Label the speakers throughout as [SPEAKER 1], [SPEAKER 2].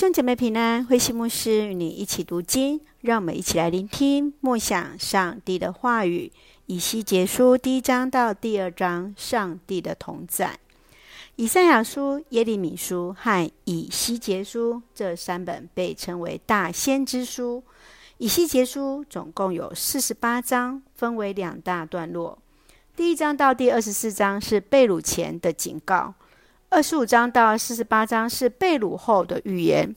[SPEAKER 1] 兄姐妹平安，慧馨牧师与你一起读经，让我们一起来聆听默想上帝的话语。以西结书第一章到第二章，上帝的同在。以赛亚书、耶利米书和以西结书这三本被称为大先知书。以西结书总共有四十八章，分为两大段落。第一章到第二十四章是被掳前的警告。二十五章到四十八章是被掳后的预言，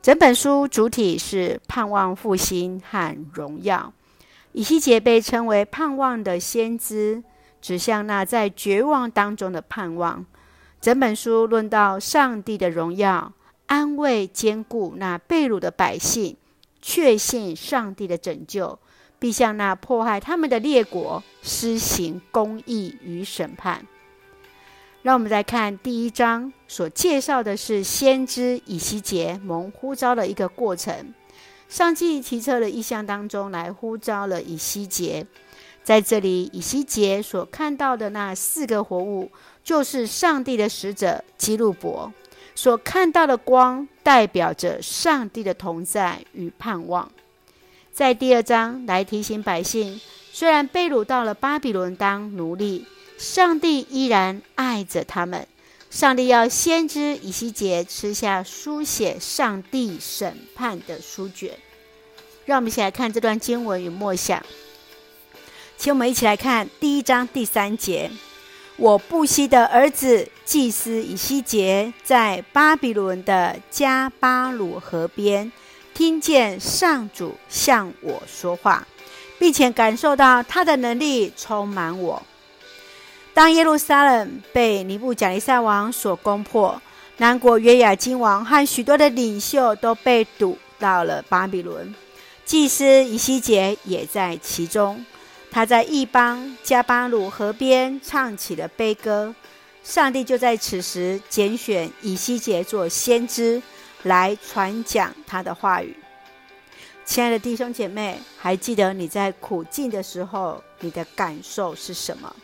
[SPEAKER 1] 整本书主体是盼望复兴和荣耀。以西结被称为盼望的先知，指向那在绝望当中的盼望。整本书论到上帝的荣耀，安慰坚固那被掳的百姓，确信上帝的拯救，必向那迫害他们的列国施行公义与审判。让我们再看第一章，所介绍的是先知以西结蒙呼召的一个过程。上帝提测的异象当中来呼召了以西结，在这里，以西结所看到的那四个活物，就是上帝的使者基路伯所看到的光，代表着上帝的同在与盼望。在第二章来提醒百姓，虽然被掳到了巴比伦当奴隶。上帝依然爱着他们。上帝要先知以西结吃下书写上帝审判的书卷。让我们一起来看这段经文与默想。请我们一起来看第一章第三节：我布西的儿子祭司以西结在巴比伦的加巴鲁河边，听见上主向我说话，并且感受到他的能力充满我。当耶路撒冷被尼布甲尼撒王所攻破，南国约雅斤王和许多的领袖都被掳到了巴比伦，祭司以西结也在其中。他在异邦加巴鲁河边唱起了悲歌。上帝就在此时拣选以西结做先知，来传讲他的话语。亲爱的弟兄姐妹，还记得你在苦境的时候，你的感受是什么？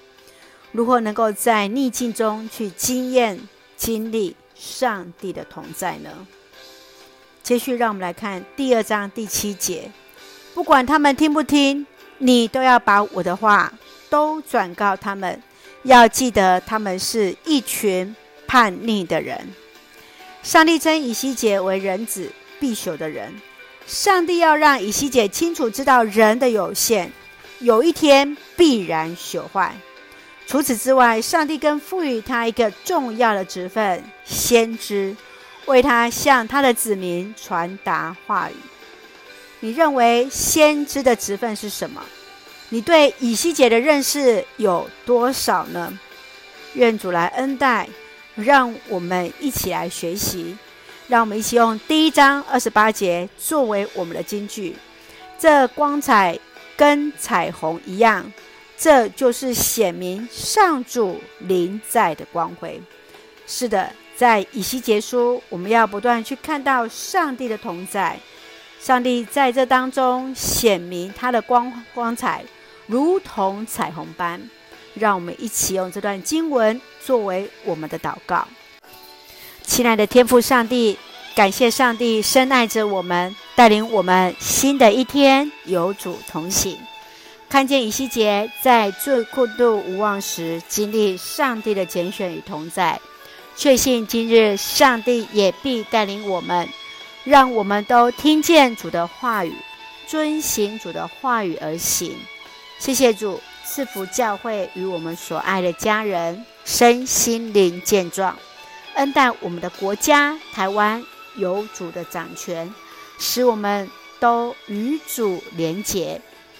[SPEAKER 1] 如何能够在逆境中去经验、经历上帝的同在呢？接续，让我们来看第二章第七节：不管他们听不听，你都要把我的话都转告他们，要记得他们是一群叛逆的人。上帝称以西结为人子必朽的人。上帝要让以西结清楚知道人的有限，有一天必然朽坏。除此之外，上帝更赋予他一个重要的职分——先知，为他向他的子民传达话语。你认为先知的职分是什么？你对以西结的认识有多少呢？愿主来恩待，让我们一起来学习。让我们一起用第一章二十八节作为我们的金句：这光彩跟彩虹一样。这就是显明上主临在的光辉。是的，在以西结书，我们要不断去看到上帝的同在。上帝在这当中显明他的光光彩，如同彩虹般。让我们一起用这段经文作为我们的祷告。亲爱的天父上帝，感谢上帝深爱着我们，带领我们新的一天有主同行。看见以西结在最困顿无望时，经历上帝的拣选与同在，确信今日上帝也必带领我们，让我们都听见主的话语，遵行主的话语而行。谢谢主赐福教会与我们所爱的家人身心灵健壮，恩待我们的国家台湾有主的掌权，使我们都与主连结。